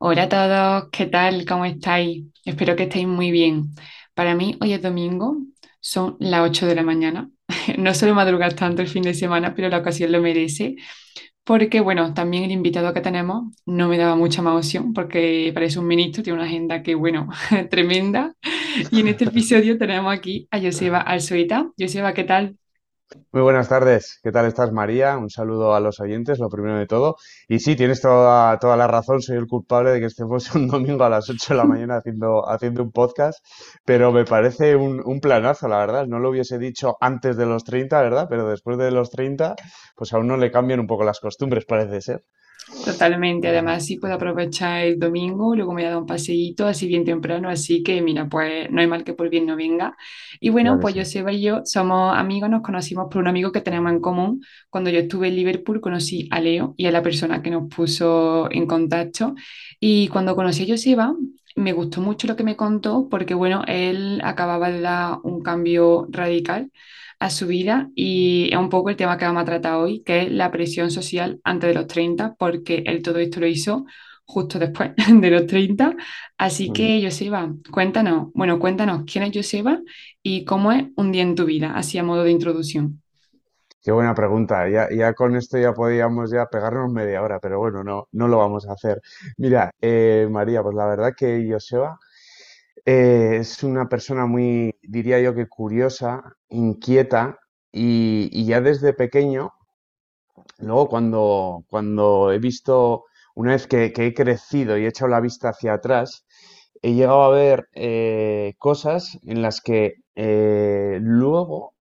Hola a todos, ¿qué tal? ¿Cómo estáis? Espero que estéis muy bien. Para mí hoy es domingo, son las 8 de la mañana. No suelo madrugar tanto el fin de semana, pero la ocasión lo merece, porque bueno, también el invitado que tenemos no me daba mucha más opción, porque parece un ministro, tiene una agenda que bueno, tremenda. Y en este episodio tenemos aquí a Joseba Alzoita. Joseba, ¿qué tal? Muy buenas tardes. ¿Qué tal estás, María? Un saludo a los oyentes, lo primero de todo. Y sí, tienes toda, toda la razón, soy el culpable de que estemos un domingo a las 8 de la mañana haciendo, haciendo un podcast, pero me parece un, un planazo, la verdad. No lo hubiese dicho antes de los 30, ¿verdad? Pero después de los 30, pues a uno le cambian un poco las costumbres, parece ser. Totalmente, además sí puedo aprovechar el domingo, luego me voy a dar un paseíto así bien temprano, así que mira, pues no hay mal que por bien no venga. Y bueno, Claro pues sí. Joseba y yo somos amigos, nos conocimos por un amigo que tenemos en común. Cuando yo estuve en Liverpool conocí a Leo y es la persona que nos puso en contacto. Y cuando conocí a Joseba, me gustó mucho lo que me contó porque bueno, él acababa de dar un cambio radical a su vida y es un poco el tema que vamos a tratar hoy, que es la presión social antes de los 30 porque él todo esto lo hizo justo después de los treinta Así Mm. que, Joseba, cuéntanos, bueno, cuéntanos quién es Joseba y cómo es un día en tu vida, así a modo de introducción. Qué buena pregunta. Ya, ya con esto ya podíamos ya pegarnos media hora, pero bueno, no, no lo vamos a hacer. Mira, eh, María, pues la verdad que Joseba Eh, es una persona muy, diría yo que curiosa, inquieta y, ya desde pequeño, luego cuando, cuando he visto, una vez que, que he crecido y he echado la vista hacia atrás, he llegado a ver eh, cosas en las que eh, luego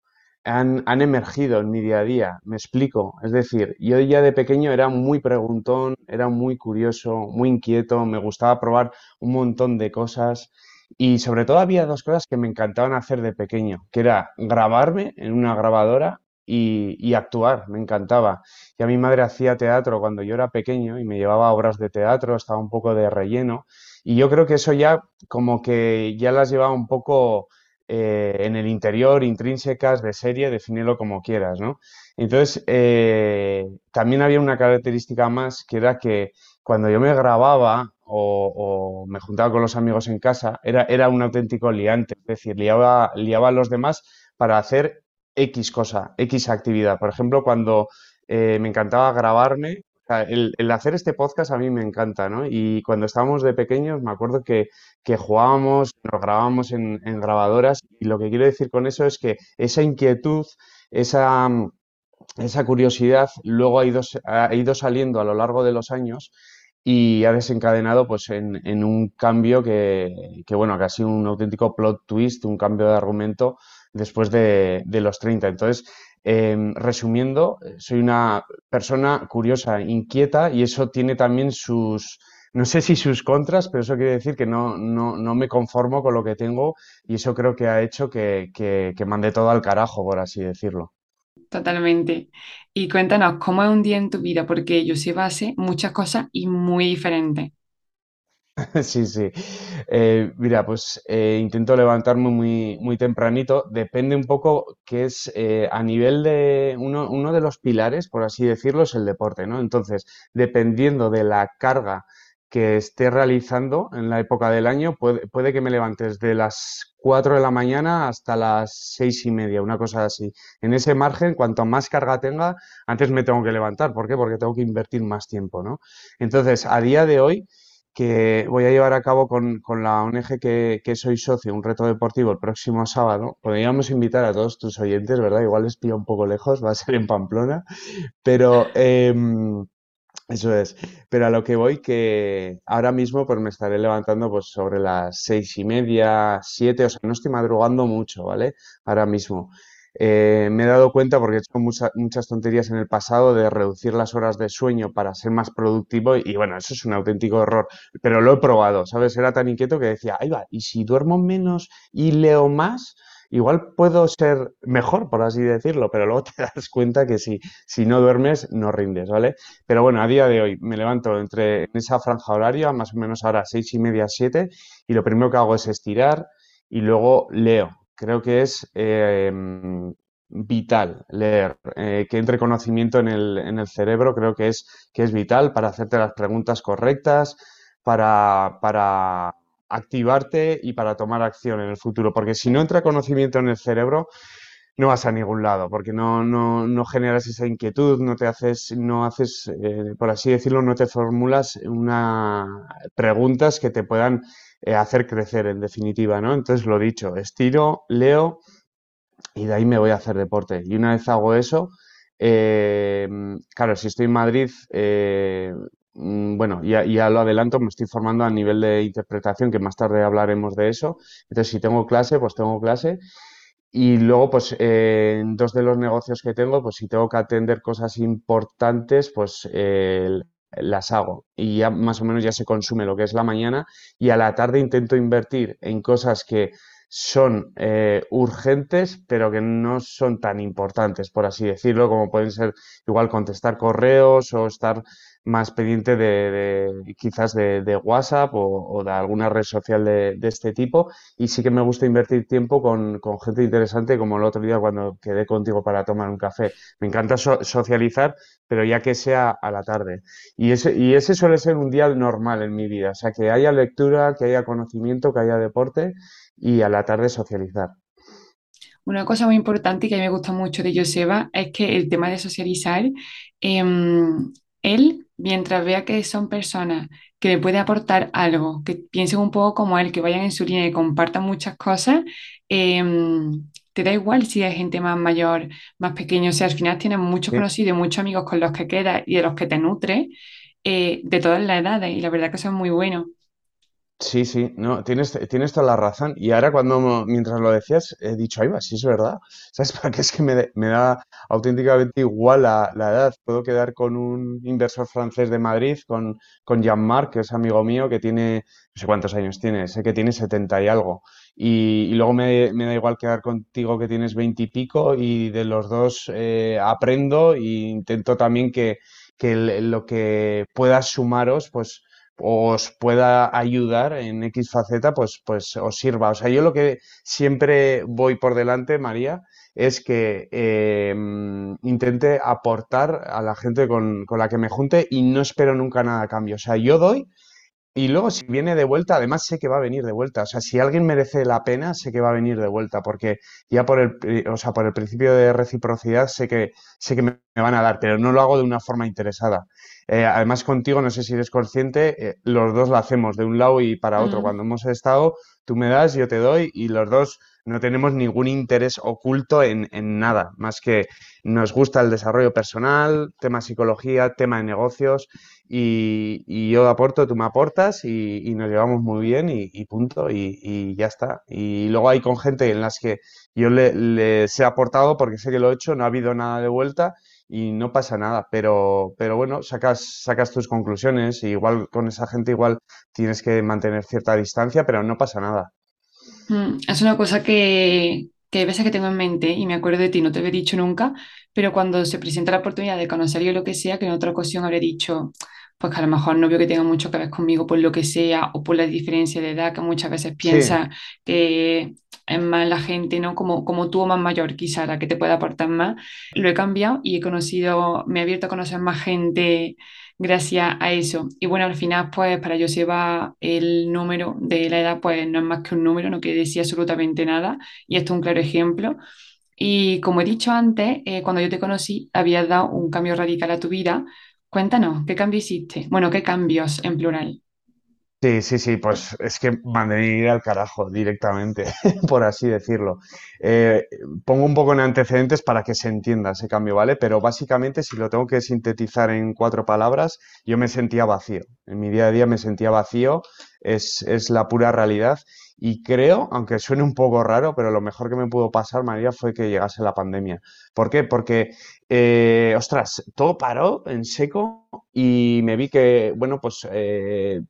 han, han emergido en mi día a día. Me explico. Es decir, yo ya de pequeño era muy preguntón, era muy curioso, muy inquieto, me gustaba probar un montón de cosas. Y sobre todo había dos cosas que me encantaban hacer de pequeño, que era grabarme en una grabadora y, actuar, me encantaba. Y a mi madre hacía teatro cuando yo era pequeño y me llevaba obras de teatro, estaba un poco de relleno. Y yo creo que eso ya como que ya las llevaba un poco eh, en el interior, intrínsecas de serie, defínelo como quieras, ¿no? Entonces, eh, también había una característica más que era que cuando yo me grababa o, me juntaba con los amigos en casa, era, era un auténtico liante, es decir, liaba, liaba a los demás para hacer X cosa, X actividad. Por ejemplo, cuando eh, me encantaba grabarme, o sea, el, el hacer este podcast a mí me encanta, ¿no? Y cuando estábamos de pequeños, me acuerdo que, que jugábamos, nos grabábamos en, en grabadoras, y lo que quiero decir con eso es que esa inquietud, esa, esa curiosidad luego ha ido, ha ido saliendo a lo largo de los años y ha desencadenado pues en, en un cambio que, que, bueno, que ha sido un auténtico plot twist, un cambio de argumento después de, de los 30. Entonces, eh, resumiendo, soy una persona curiosa, inquieta y eso tiene también sus, no sé si sus contras, pero eso quiere decir que no, no, no me conformo con lo que tengo y eso creo que ha hecho que, que, que mande todo al carajo, por así decirlo. Totalmente. Y cuéntanos cómo es un día en tu vida, porque Joseba hace muchas cosas y muy diferentes. Sí, sí. Eh, mira, pues eh, intento levantarme muy, muy tempranito. Depende un poco que es eh, a nivel de uno, uno de los pilares, por así decirlo, es el deporte, ¿no? Entonces, dependiendo de la carga que esté realizando en la época del año, puede, puede que me levantes de las 4 de la mañana hasta las seis y media, una cosa así. En ese margen, cuanto más carga tenga, antes me tengo que levantar. ¿Por qué? Porque tengo que invertir más tiempo, ¿no? Entonces, a día de hoy que voy a llevar a cabo con, con la ONG que, que soy socio, un reto deportivo el próximo sábado. Podríamos invitar a todos tus oyentes, ¿verdad? Igual les pilla un poco lejos, va a ser en Pamplona, pero em, eso es. Pero a lo que voy, que ahora mismo pues me estaré levantando pues sobre las seis y media, siete, o sea, no estoy madrugando mucho, ¿vale? Ahora mismo. Eh, me he dado cuenta, porque he hecho mucha- muchas tonterías en el pasado, de reducir las horas de sueño para ser más productivo y bueno, eso es un auténtico error, pero lo he probado, ¿sabes? Era tan inquieto que decía, ahí va, y si duermo menos y leo más, igual puedo ser mejor, por así decirlo, pero luego te das cuenta que si, si no duermes, no rindes, ¿vale? Pero bueno, a día de hoy me levanto entre en esa franja horaria, más o menos ahora seis y media, siete, y lo primero que hago es estirar y luego leo. Creo que es eh, vital leer, eh, que entre conocimiento en el, en el cerebro, creo que es, que es vital para hacerte las preguntas correctas, para, para activarte y para tomar acción en el futuro. Porque si no entra conocimiento en el cerebro, no vas a ningún lado, porque no, no, no generas esa inquietud, no te haces, no haces, eh, por así decirlo, no te formulas una preguntas que te puedan eh, hacer crecer, en definitiva, ¿no? Entonces, lo dicho, estiro, leo y de ahí me voy a hacer deporte. Y una vez hago eso, eh, claro, si estoy en Madrid, bueno, ya, ya lo adelanto, me estoy formando a nivel de interpretación, que más tarde hablaremos de eso. Entonces, si tengo clase, pues tengo clase. Y luego, pues, eh, en dos de los negocios que tengo, pues si tengo que atender cosas importantes, pues eh, las hago. Y ya más o menos ya se consume lo que es la mañana. Y a la tarde intento invertir en cosas que son eh, urgentes, pero que no son tan importantes, por así decirlo, como pueden ser igual contestar correos o estar más pendiente de, quizás de, WhatsApp o, de alguna red social de, este tipo. Y sí que me gusta invertir tiempo con, gente interesante, como el otro día cuando quedé contigo para tomar un café. Me encanta socializar, pero ya que sea a la tarde. Y ese, y ese suele ser un día normal en mi vida. O sea, que haya lectura, que haya conocimiento, que haya deporte y a la tarde socializar. Una cosa muy importante que a mí me gusta mucho de Joseba es que el tema de socializar, em, él, mientras vea que son personas que le puede aportar algo, que piensen un poco como él, que vayan en su línea y compartan muchas cosas, em, te da igual si hay gente más mayor, más pequeño, o sea, al final tienes muchos conocidos y muchos amigos con los que quedas y de los que te nutres eh, de todas las edades y la verdad que eso es muy bueno. Sí, sí, no, tienes, tienes toda la razón. Y ahora cuando, mientras lo decías, he dicho, ahí va, sí es verdad. ¿Sabes? Porque es que me, me da auténticamente igual la, la, edad. Puedo quedar con un inversor francés de Madrid, con, con Jean-Marc, que es amigo mío, que tiene, no sé cuántos años tiene, sé que tiene 70 y algo. Y, y luego me, me, da igual quedar contigo que tienes 20 y pico y de los dos eh, aprendo e intento también que, que lo que puedas sumaros, pues os pueda ayudar en X faceta, pues, pues os sirva. O sea, yo lo que siempre voy por delante, María, es que eh, intente aportar a la gente con, con, la que me junte y no espero nunca nada a cambio. O sea, yo doy y luego si viene de vuelta, además sé que va a venir de vuelta. O sea, si alguien merece la pena, sé que va a venir de vuelta, porque ya por el, o sea, por el principio de reciprocidad sé que, sé que me, van a dar, pero no lo hago de una forma interesada. Eh, además contigo, no sé si eres consciente, eh, los dos lo hacemos de un lado y para otro. Cuando hemos estado, tú me das, yo te doy y los dos no tenemos ningún interés oculto en, nada, más que nos gusta el desarrollo personal, tema psicología, tema de negocios y, yo aporto, tú me aportas y, y nos llevamos muy bien y, y punto y, y, ya está. Y luego hay con gente en las que yo le, les he aportado porque sé que lo he hecho, no ha habido nada de vuelta y no pasa nada, pero, pero bueno, sacas, sacas tus conclusiones y igual con esa gente igual tienes que mantener cierta distancia, pero no pasa nada. Mm, es una cosa que, que hay veces que tengo en mente y me acuerdo de ti, no te había dicho nunca, pero cuando se presenta la oportunidad de conocer yo lo que sea, que en otra ocasión habré dicho, pues que a lo mejor no veo que tenga mucho que ver conmigo por lo que sea o por la diferencia de edad que muchas veces piensa que es más la gente, ¿no? Como, como tú o más mayor, quizá, la que te pueda aportar más. Lo he cambiado y he conocido, me he abierto a conocer más gente gracias a eso. Y bueno, al final, pues para Joseba el número de la edad, pues no es más que un número, no quiere decir absolutamente nada. Y esto es un claro ejemplo. Y como he dicho antes, eh, cuando yo te conocí, habías dado un cambio radical a tu vida. Cuéntanos, ¿qué cambio hiciste? Bueno, ¿qué cambios en plural? Sí, sí, sí, pues es que mandé ir al carajo directamente, por así decirlo. Eh, pongo un poco en antecedentes para que se entienda ese cambio, ¿vale? Pero básicamente, si lo tengo que sintetizar en cuatro palabras, yo me sentía vacío. En mi día a día me sentía vacío, es, la pura realidad. Y creo, aunque suene un poco raro, pero lo mejor que me pudo pasar, María, fue que llegase la pandemia. ¿Por qué? Porque, eh, ostras, todo paró en seco y me vi que, bueno, pues eh,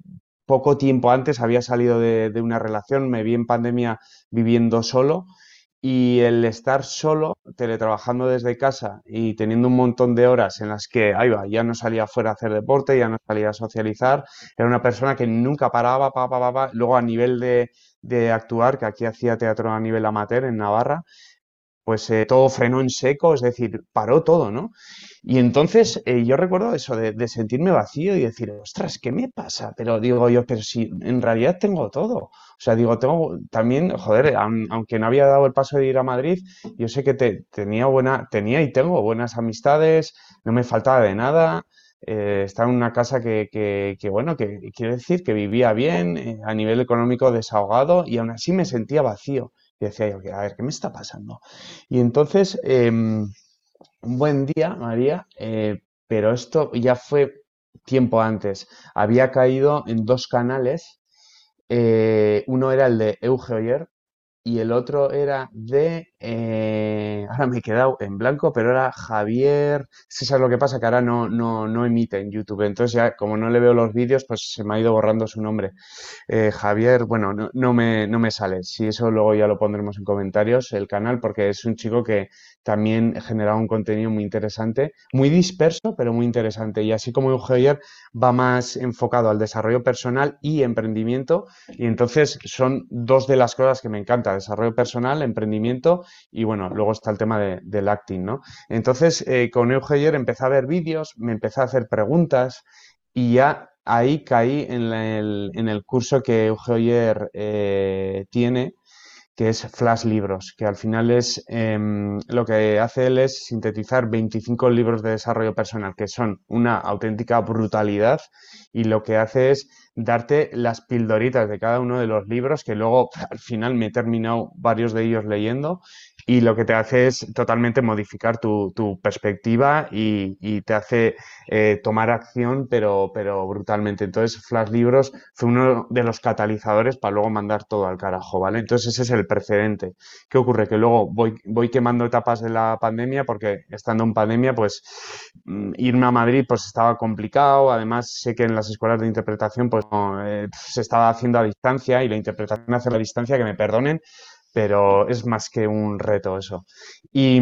poco tiempo antes había salido de, una relación, me vi en pandemia viviendo solo y el estar solo, teletrabajando desde casa y teniendo un montón de horas en las que, ahí va, ya no salía fuera a hacer deporte, ya no salía a socializar, era una persona que nunca paraba, pa, pa, pa, luego a nivel de, de actuar, que aquí hacía teatro a nivel amateur en Navarra, pues eh, todo frenó en seco, es decir, paró todo, ¿no? Y entonces eh, yo recuerdo eso de, sentirme vacío y decir, ostras, ¿qué me pasa? Pero digo yo, pero si en realidad tengo todo. O sea, digo, tengo también, joder, aunque no había dado el paso de ir a Madrid, yo sé que tenía buena, tenía y tengo buenas amistades, no me faltaba de nada. Eh, estaba en una casa que, que, bueno, que quiere decir que vivía bien, a nivel económico desahogado y aún así me sentía vacío. Y decía yo, a ver, ¿qué me está pasando? Y entonces, em, un buen día, María, eh, pero esto ya fue tiempo antes. Había caído en dos canales. uno era el de Euge Oyer, y el otro era de, eh, ahora me he quedado en blanco, pero era Javier, es lo que pasa, que ahora no, no, no emite en YouTube, entonces ya como no le veo los vídeos, pues se me ha ido borrando su nombre. Eh, Javier, bueno, no, no, me, no me sale, si eso luego ya lo pondremos en comentarios, el canal, porque es un chico que también generado un contenido muy interesante, muy disperso, pero muy interesante. Y así como Eugenio va más enfocado al desarrollo personal y emprendimiento, y entonces son dos de las cosas que me encanta, desarrollo personal, emprendimiento, y bueno, luego está el tema de, del acting, ¿no? Entonces, eh, con Eugenio empecé a ver vídeos, me empecé a hacer preguntas, y ya ahí caí en, el, en el curso que Eugenio eh, tiene, que es Flash Libros, que al final es em, lo que hace él es sintetizar 25 libros de desarrollo personal, que son una auténtica brutalidad, y lo que hace es darte las pildoritas de cada uno de los libros, que luego al final me he terminado varios de ellos leyendo, y lo que te hace es totalmente modificar tu, perspectiva y, te hace eh, tomar acción, pero, pero brutalmente. Entonces, Flash Libros fue uno de los catalizadores para luego mandar todo al carajo, ¿vale? Entonces, ese es el precedente. ¿Qué ocurre? Que luego voy, voy quemando etapas de la pandemia porque estando en pandemia, pues mm, irme a Madrid pues estaba complicado. Además, sé que en las escuelas de interpretación pues eh, se estaba haciendo a distancia y la interpretación hace a distancia, que me perdonen, pero es más que un reto eso. Y,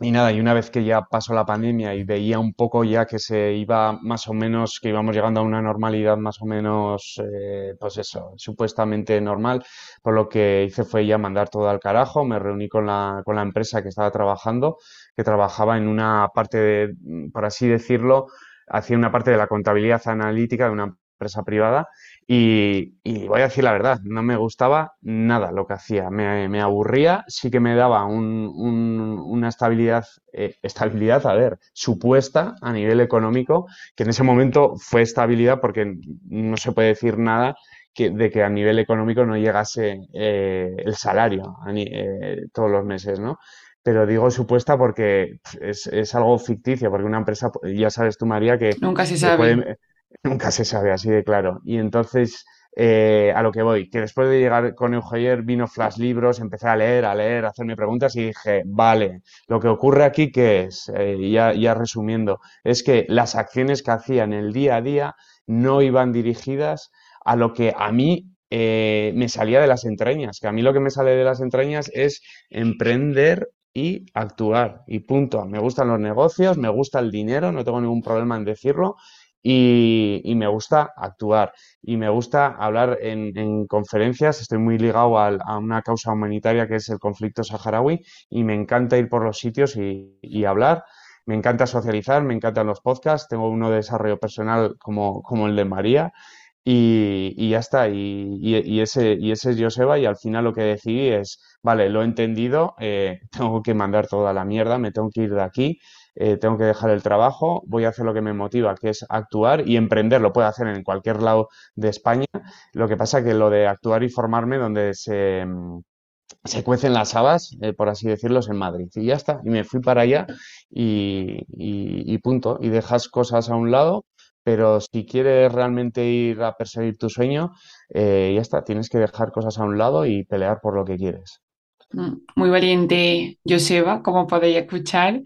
y nada, y una vez que ya pasó la pandemia y veía un poco ya que se iba más o menos, que íbamos llegando a una normalidad más o menos, eh, pues eso, supuestamente normal, por lo que hice fue ya mandar todo al carajo, me reuní con la, con la empresa que estaba trabajando, que trabajaba en una parte de, por así decirlo, hacía una parte de la contabilidad analítica de una empresa privada y, voy a decir la verdad, no me gustaba nada lo que hacía, me, aburría, sí que me daba una estabilidad, eh, estabilidad, a ver, supuesta a nivel económico, que en ese momento fue estabilidad porque no se puede decir nada de que a nivel económico no llegase eh, el salario eh, todos los meses, ¿no? pero digo supuesta porque es, algo ficticio, porque una empresa, ya sabes tú, María, que... Nunca se sabe. Nunca se sabe, así de claro. Y entonces, eh, a lo que voy, que después de llegar con Eugenio vino Flash Libros, empecé a leer, a leer, a hacerme preguntas y dije, vale, lo que ocurre aquí, ¿qué es? Eh, ya, ya resumiendo, es que las acciones que hacía en el día a día no iban dirigidas a lo que a mí eh, me salía de las entrañas, que a mí lo que me sale de las entrañas es emprender y actuar y punto. Me gustan los negocios, me gusta el dinero, no tengo ningún problema en decirlo y, me gusta actuar y me gusta hablar en, conferencias. Estoy muy ligado a, una causa humanitaria que es el conflicto saharaui y me encanta ir por los sitios y, hablar. Me encanta socializar, me encantan los podcasts. Tengo uno de desarrollo personal como, como el de María y, ya está. Y, ese, y ese es Joseba y al final lo que decidí es, vale, lo he entendido, eh, tengo que mandar toda la mierda, me tengo que ir de aquí eh, tengo que dejar el trabajo, voy a hacer lo que me motiva, que es actuar y emprender, lo puedo hacer en cualquier lado de España. Lo que pasa que lo de actuar y formarme donde se, mm, se cuecen las habas, eh, por así decirlo, en Madrid. Y ya está, y me fui para allá y, punto. Y dejas cosas a un lado, pero si quieres realmente ir a perseguir tu sueño, eh, ya está, tienes que dejar cosas a un lado y pelear por lo que quieres. Mm, muy valiente, Joseba, como podéis escuchar.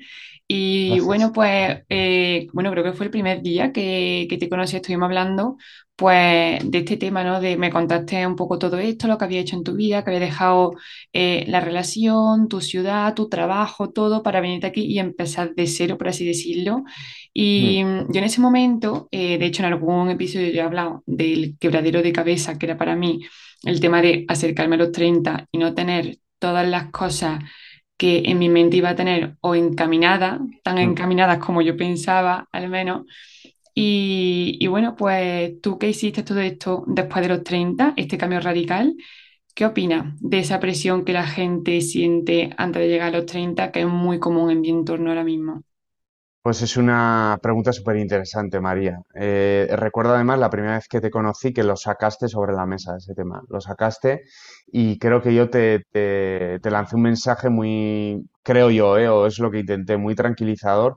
Y bueno, pues, eh, bueno, creo que fue el primer día que, que, te conocí, estuvimos hablando, pues, de este tema, ¿no? De me contaste un poco todo esto, lo que había hecho en tu vida, que había dejado eh, la relación, tu ciudad, tu trabajo, todo para venirte aquí y empezar de cero, por así decirlo. Y mm. yo en ese momento, eh, de hecho, en algún episodio yo he hablado del quebradero de cabeza, que era para mí el tema de acercarme a los 30 y no tener todas las cosas que en mi mente iba a tener o encaminada, tan Mm. encaminadas como yo pensaba, al menos. Y, y bueno, pues tú que hiciste todo esto después de los 30 este cambio radical, ¿qué opinas de esa presión que la gente siente antes de llegar a los 30 que es muy común en mi entorno ahora mismo? Pues es una pregunta súper interesante, María. Eh, recuerdo además la primera vez que te conocí que lo sacaste sobre la mesa, ese tema. Lo sacaste y creo que yo te, te, te lancé un mensaje muy, creo yo, eh, o es lo que intenté, muy tranquilizador,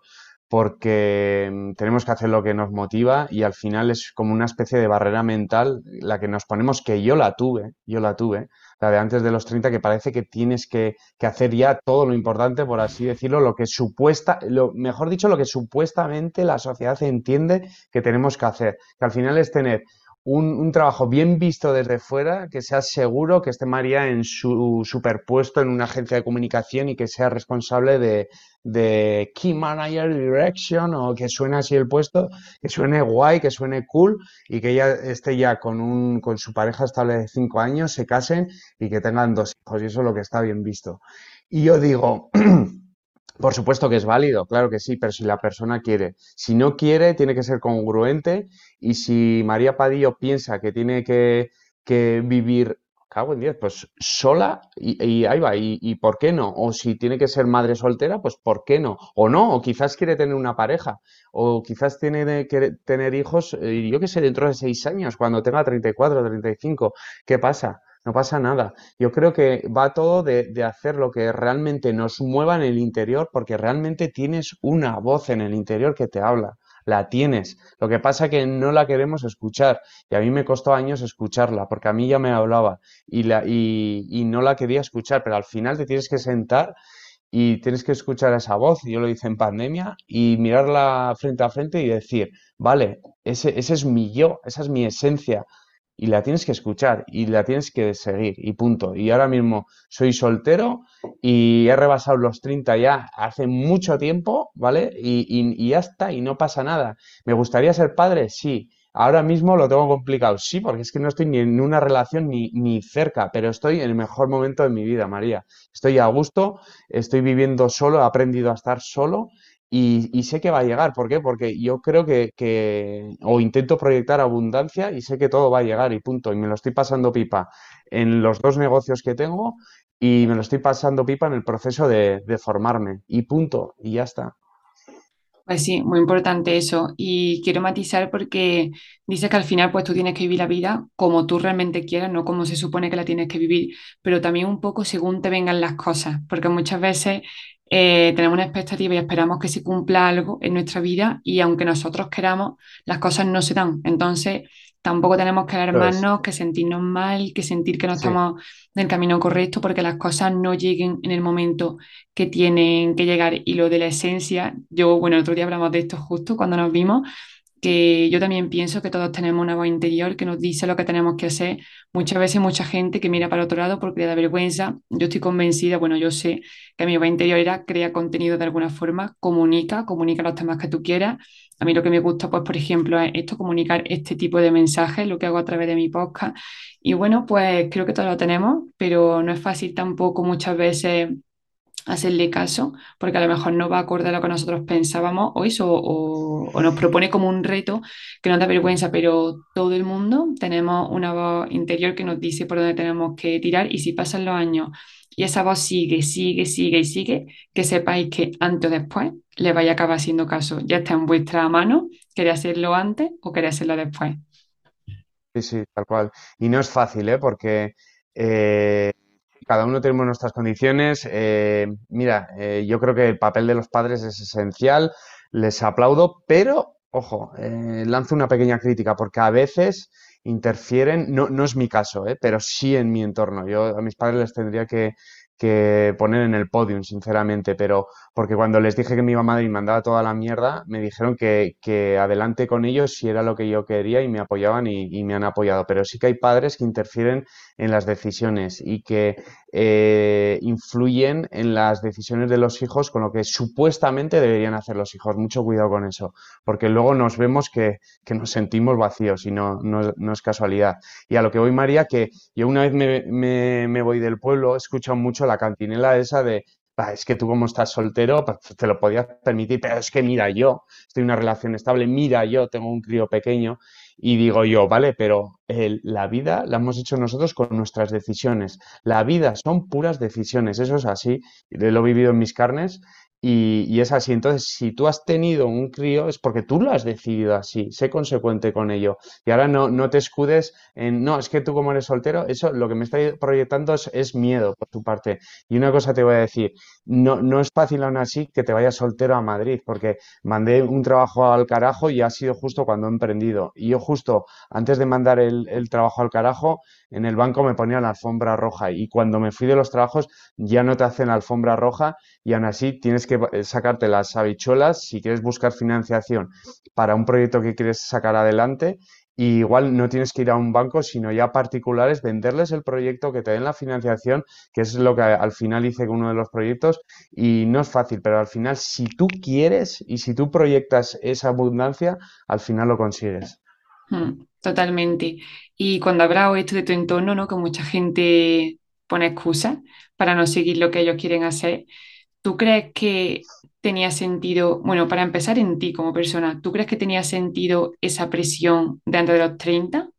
porque mm, tenemos que hacer lo que nos motiva y al final es como una especie de barrera mental la que nos ponemos, que yo la tuve, yo la tuve, la de antes de los 30, que parece que tienes que, hacer ya todo lo importante, por así decirlo, lo que supuesta, lo, mejor dicho, lo que supuestamente la sociedad entiende que tenemos que hacer, que al final es tener un, un trabajo bien visto desde fuera, que sea seguro que esté María en su superpuesto en una agencia de comunicación y que sea responsable de, de Key Manager Direction o que suene así el puesto, que suene guay, que suene cool y que ella esté ya con, un, con su pareja estable de cinco años, se casen y que tengan dos hijos y eso es lo que está bien visto. Y yo digo, por supuesto que es válido, claro que sí, pero si la persona quiere. Si no quiere, tiene que ser congruente y si María Padillo piensa que tiene que, que vivir, cago en diez, pues sola y, y ahí va, y, y ¿por qué no? O si tiene que ser madre soltera, pues ¿por qué no? O no, o quizás quiere tener una pareja, o quizás tiene que tener hijos, eh, yo qué sé, dentro de seis años, cuando tenga treinta treinta y cuatro treinta y cinco ¿qué pasa? No pasa nada. Yo creo que va todo de, hacer lo que realmente nos mueva en el interior, porque realmente tienes una voz en el interior que te habla. La tienes. Lo que pasa que no la queremos escuchar. Y a mí me costó años escucharla, porque a mí ya me hablaba y, la, y, y no la quería escuchar, pero al final te tienes que sentar y tienes que escuchar esa voz. Yo lo hice en pandemia y mirarla frente a frente y decir, vale, ese, ese es mi yo, esa es mi esencia y la tienes que escuchar y la tienes que seguir y punto. Y ahora mismo soy soltero y he rebasado los 30 ya hace mucho tiempo, ¿vale? Y, y- y ya está, y no pasa nada. ¿Me gustaría ser padre? Sí. Ahora mismo lo tengo complicado, sí, porque es que no estoy ni en una relación ni, ni cerca, pero estoy en el mejor momento de mi vida, María. Estoy a gusto, estoy viviendo solo, he aprendido a estar solo y, sé que va a llegar. ¿Por qué? Porque yo creo que, que, o intento proyectar abundancia y sé que todo va a llegar y punto. Y me lo estoy pasando pipa en los dos negocios que tengo y me lo estoy pasando pipa en el proceso de, de formarme y punto. Y ya está. Pues sí, muy importante eso. Y quiero matizar porque dices que al final pues tú tienes que vivir la vida como tú realmente quieras, no como se supone que la tienes que vivir, pero también un poco según te vengan las cosas, porque muchas veces eh, tenemos una expectativa y esperamos que se cumpla algo en nuestra vida y aunque nosotros queramos, las cosas no se dan. Entonces tampoco tenemos que alarmarnos, que sentirnos mal, que sentir que no sí, estamos en el camino correcto porque las cosas no lleguen en el momento que tienen que llegar. Y lo de la esencia, yo, bueno, el otro día hablamos de esto justo cuando nos vimos, que yo también pienso que todos tenemos una voz interior que nos dice lo que tenemos que hacer. Muchas veces mucha gente que mira para otro lado porque le da vergüenza. Yo estoy convencida, bueno, yo sé que mi voz interior era crea contenido de alguna forma, comunica, comunica los temas que tú quieras. A mí lo que me gusta, pues, por ejemplo, es esto, comunicar este tipo de mensajes, lo que hago a través de mi podcast. Y bueno, pues creo que todos lo tenemos, pero no es fácil tampoco muchas veces hacerle caso, porque a lo mejor no va acorde a lo que nosotros pensábamos o eso, o, nos propone como un reto que nos da vergüenza, pero todo el mundo tenemos una voz interior que nos dice por dónde tenemos que tirar y si pasan los años y esa voz sigue, sigue, sigue y sigue, que sepáis que antes o después le vaya a acabar haciendo caso. Ya está en vuestra mano, queréis hacerlo antes o queréis hacerlo después. sí, sí, tal cual. Y no es fácil, ¿eh? Porque eh, cada uno tenemos nuestras condiciones. Eh, mira, eh, yo creo que el papel de los padres es esencial, les aplaudo, pero, ojo, eh, lanzo una pequeña crítica, porque a veces interfieren, no, no es mi caso, ¿eh? Pero sí en mi entorno. Yo a mis padres les tendría que, poner en el podium, sinceramente, pero porque cuando les dije que me iba a Madrid y mandaba toda la mierda, me dijeron que, adelante con ellos si era lo que yo quería y me apoyaban y me han apoyado. Pero sí que hay padres que interfieren en las decisiones y que eh, influyen en las decisiones de los hijos con lo que supuestamente deberían hacer los hijos. Mucho cuidado con eso, porque luego nos vemos que, que nos sentimos vacíos y no, no, no es casualidad. Y a lo que voy, María, que yo una vez me, me, me voy del pueblo, he escuchado mucho la cantinela esa de "Va, es que tú como estás soltero, pues te lo podías permitir, pero es que mira yo, estoy en una relación estable, mira yo, tengo un crío pequeño y digo yo, vale, pero el- la vida la hemos hecho nosotros con nuestras decisiones. La vida son puras decisiones, eso es así, lo he vivido en mis carnes y, es así. Entonces, si tú has tenido un crío es porque tú lo has decidido así, sé consecuente con ello. Y ahora no, no te escudes en, no, es que tú como eres soltero, eso lo que me está proyectando es, miedo por tu parte. Y una cosa te voy a decir, no, no es fácil aún así que te vayas soltero a Madrid, porque mandé un trabajo al carajo y ha sido justo cuando he emprendido. Y yo justo antes de mandar el trabajo al carajo, en el banco me ponía la alfombra roja y cuando me fui de los trabajos ya no te hacen la alfombra roja y aún así tienes que sacarte las habichuelas si quieres buscar financiación para un proyecto que quieres sacar adelante. Y igual no tienes que ir a un banco, sino ya particulares, venderles el proyecto, que te den la financiación, que es lo que al final hice con uno de los proyectos. Y no es fácil, pero al final, si tú quieres y si tú proyectas esa abundancia, al final lo consigues. Mm, totalmente. Y cuando hablado esto de tu entorno, ¿no? Que mucha gente pone excusas para no seguir lo que ellos quieren hacer. ¿Tú crees que tenía sentido, bueno, para empezar en ti como persona, ¿tú crees que tenía sentido esa presión de antes de los treinta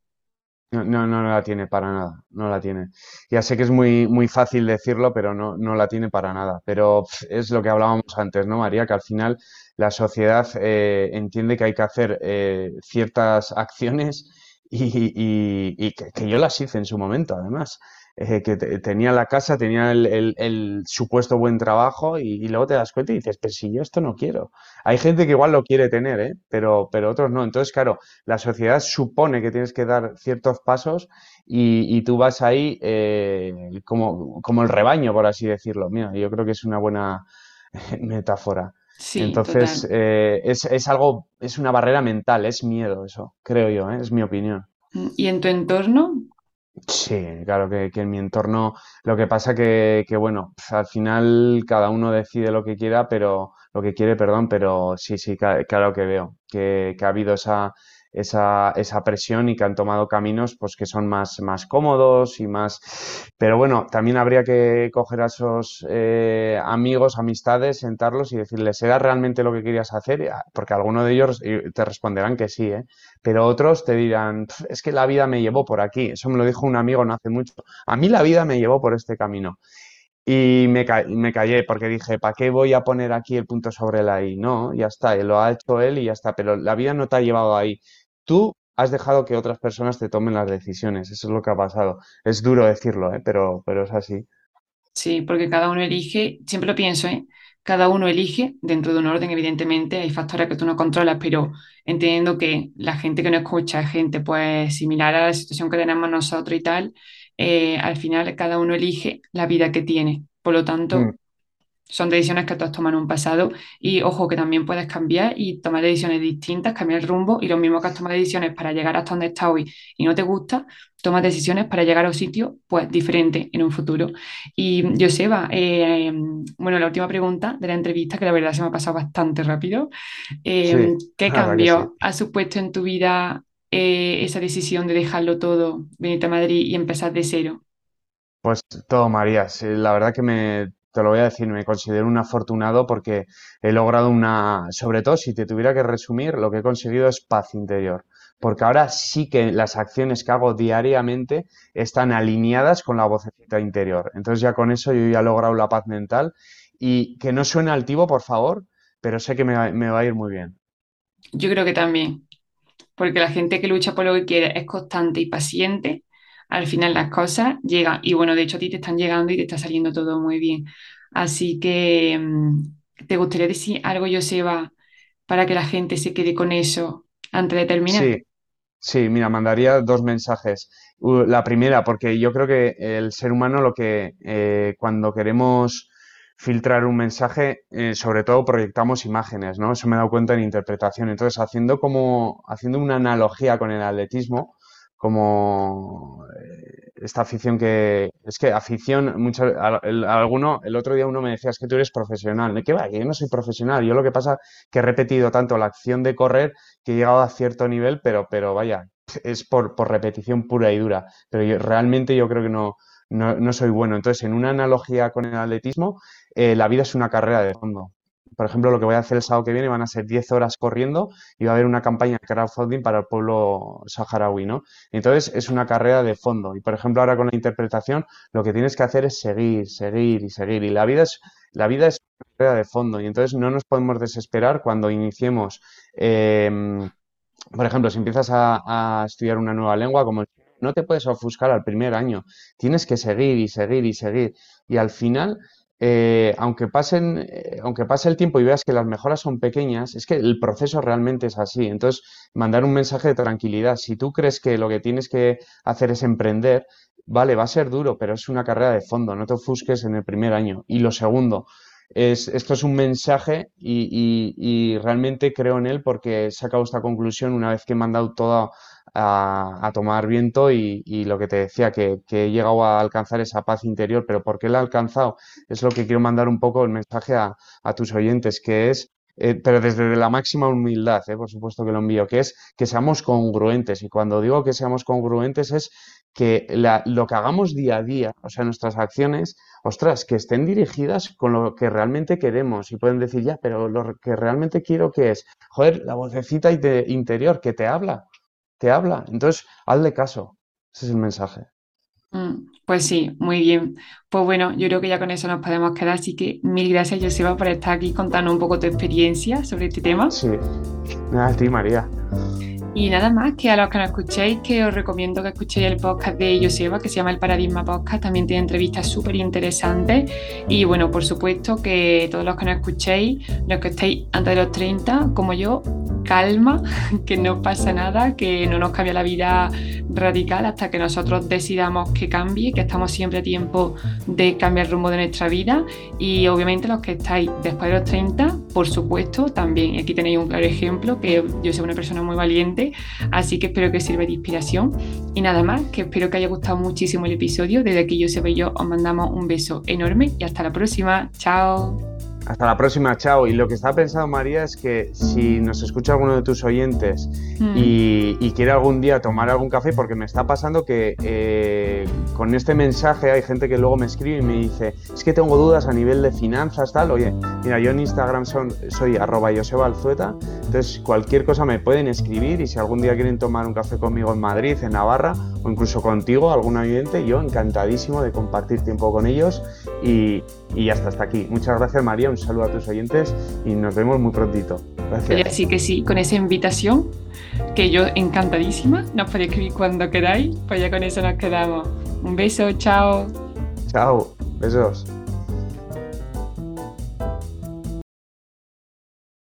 No, no, no la tiene para nada, no la tiene. Ya sé que es muy, muy fácil decirlo, pero no, no la tiene para nada. Pero es lo que hablábamos antes, ¿no, María? Que al final la sociedad eh, entiende que hay que hacer eh, ciertas acciones y, que, yo las hice en su momento, además. Eh, que te- tenía la casa, tenía el, supuesto buen trabajo y, luego te das cuenta y dices, pero si yo esto no quiero. Hay gente que igual lo quiere tener, ¿eh? Pero, pero otros no. Entonces, claro la sociedad supone que tienes que dar ciertos pasos y, tú vas ahí como, como el rebaño, por así decirlo. Mira, yo creo que es una buena metáfora. Sí, Entonces, eh, es, es algo, es una barrera mental, es miedo eso, creo yo, ¿eh? Es mi opinión. Mm, ¿Y en tu entorno? Sí, claro que, que en mi entorno lo que pasa que, que bueno, pf, al final cada uno decide lo que quiera, pero lo que quiere, perdón, pero sí, sí, claro que veo que, que ha habido esa, esa, esa presión y que han tomado caminos pues que son más, más cómodos y más... Pero bueno, también habría que coger a esos eh, amigos, amistades, sentarlos y decirles, ¿era realmente lo que querías hacer? Ah, Porque algunos de ellos te responderán que sí, ¿eh? Pero otros te dirán, "Pf, es que la vida me llevó por aquí. Eso me lo dijo un amigo no hace mucho. A mí la vida me llevó por este camino. Y me, me callé porque dije, ¿para qué voy a poner aquí el punto sobre la I? No, ya está, lo ha hecho él y ya está. Pero la vida no te ha llevado ahí. Tú has dejado que otras personas te tomen las decisiones. Eso es lo que ha pasado. Es duro decirlo, ¿eh? Pero, pero es así. Sí, porque cada uno elige, siempre lo pienso, ¿eh? Cada uno elige dentro de un orden, evidentemente, hay factores que tú no controlas, pero entendiendo que la gente que no escucha es gente pues similar a la situación que tenemos nosotros y tal, eh, al final cada uno elige la vida que tiene. Por lo Mm, tanto, son decisiones que tú has tomado en un pasado y ojo que también puedes cambiar y tomar decisiones distintas, cambiar el rumbo y lo mismo que has tomado decisiones para llegar hasta donde estás hoy y no te gusta, tomas decisiones para llegar a un sitio pues diferente en un futuro. Y Joseba, eh, bueno, la última pregunta de la entrevista que la verdad se me ha pasado bastante rápido. sí, Eh, ¿qué sí. cambio ha supuesto en tu vida eh, esa decisión de dejarlo todo, venirte a Madrid y empezar de cero? Pues todo, María. Sí, la verdad que me, te lo voy a decir, me considero un afortunado porque he logrado una, sobre todo si te tuviera que resumir, lo que he conseguido es paz interior. Porque ahora sí que las acciones que hago diariamente están alineadas con la vocecita interior. Entonces ya con eso yo ya he logrado la paz mental y que no suene altivo, por favor, pero sé que me va, me va a ir muy bien. Yo creo que también. porque la gente que lucha por lo que quiere es constante y paciente, al final las cosas llegan. Y bueno, de hecho a ti te están llegando y te está saliendo todo muy bien. Así que, mm, ¿te gustaría decir algo, Joseba, para que la gente se quede con eso antes de terminar? Sí, Sí, mira, mandaría dos mensajes. La primera, porque yo creo que el ser humano lo que eh, cuando queremos filtrar un mensaje, eh, sobre todo proyectamos imágenes, ¿no? Eso me he dado cuenta en interpretación. Entonces, haciendo como, haciendo una analogía con el atletismo, como eh, esta afición que, es que afición, mucho, al- el, alguno, el otro día uno me decía, que tú eres profesional. ¿De qué? Que yo no soy profesional. Yo lo que pasa que he repetido tanto la acción de correr que he llegado a cierto nivel, pero, pero vaya, es por, por repetición pura y dura. Pero yo- realmente yo creo que no, no, soy bueno. Entonces, en una analogía con el atletismo, eh, la vida es una carrera de fondo. Por ejemplo, lo que voy a hacer el sábado que viene van a ser 10 horas corriendo y va a haber una campaña de crowdfunding para el pueblo saharaui, ¿no? Entonces, es una carrera de fondo. Y, por ejemplo, ahora con la interpretación, lo que tienes que hacer es seguir, seguir y seguir. Y la vida es, la vida es una carrera de fondo. Y entonces no nos podemos desesperar cuando iniciemos, em, por ejemplo, si empiezas a, a estudiar una nueva lengua como el no te puedes ofuscar al primer año. Tienes que seguir y seguir y seguir. Y al final, eh, aunque, pasen, eh, aunque pase el tiempo y veas que las mejoras son pequeñas, es que el proceso realmente es así. Entonces, mandar un mensaje de tranquilidad. Si tú crees que lo que tienes que hacer es emprender, vale, va a ser duro, pero es una carrera de fondo. No te ofusques en el primer año. Y lo segundo, es, esto es un mensaje y, realmente creo en él porque he sacado esta conclusión una vez que he mandado todo a, tomar viento y, lo que te decía, que, he llegado a alcanzar esa paz interior, pero ¿por qué la he alcanzado? Es lo que quiero mandar un poco el mensaje a, tus oyentes, que es eh, pero desde la máxima humildad, eh, por supuesto que lo envío, que es que seamos congruentes. Y cuando digo que seamos congruentes es que lo que hagamos día a día, o sea, nuestras acciones, ostras, que estén dirigidas con lo que realmente queremos. Y pueden decir, ya, pero lo que realmente quiero que es, joder, la vocecita interior que te habla te habla. Entonces, hazle caso. Ese es el mensaje. Mm, pues sí, muy bien. Pues bueno, yo creo que ya con eso nos podemos quedar, así que mil gracias, Joseba, por estar aquí contando un poco tu experiencia sobre este tema. Sí, nada, a ti, María. Y nada más, que a los que no escuchéis, que os recomiendo que escuchéis el podcast de Joseba, que se llama El Paradigma Podcast, también tiene entrevistas súper interesantes. Y bueno, por supuesto que todos los que no escuchéis, los que estéis antes de los 30, como yo, calma, que no pasa nada, que no nos cambia la vida radical hasta que nosotros decidamos que cambie, que estamos siempre a tiempo de cambiar el rumbo de nuestra vida y obviamente los que estáis después de los 30, por supuesto, también aquí tenéis un claro ejemplo, que yo soy una persona muy valiente, así que espero que sirva de inspiración. Y nada más, que espero que haya gustado muchísimo el episodio, desde aquí yo se y yo os mandamos un beso enorme y hasta la próxima, chao. Hasta la próxima, chao. Y lo que está pensando María es que si nos escucha alguno de tus oyentes hmm. y, quiere algún día tomar algún café, porque me está pasando que eh, con este mensaje hay gente que luego me escribe y me dice, es que tengo dudas a nivel de finanzas, tal. Oye, mira, yo en Instagram soy arroba Alzueta, entonces cualquier cosa me pueden escribir y si algún día quieren tomar un café conmigo en Madrid, en Navarra o incluso contigo, algún oyente, yo encantadísimo de compartir tiempo con ellos y, y hasta hasta aquí. Muchas gracias María, un saludo a tus oyentes y nos vemos muy prontito. Gracias. Así que sí, con esa invitación, que yo encantadísima, nos podéis escribir cuando queráis, pues ya con eso nos quedamos. Un beso, chao. Chao, besos.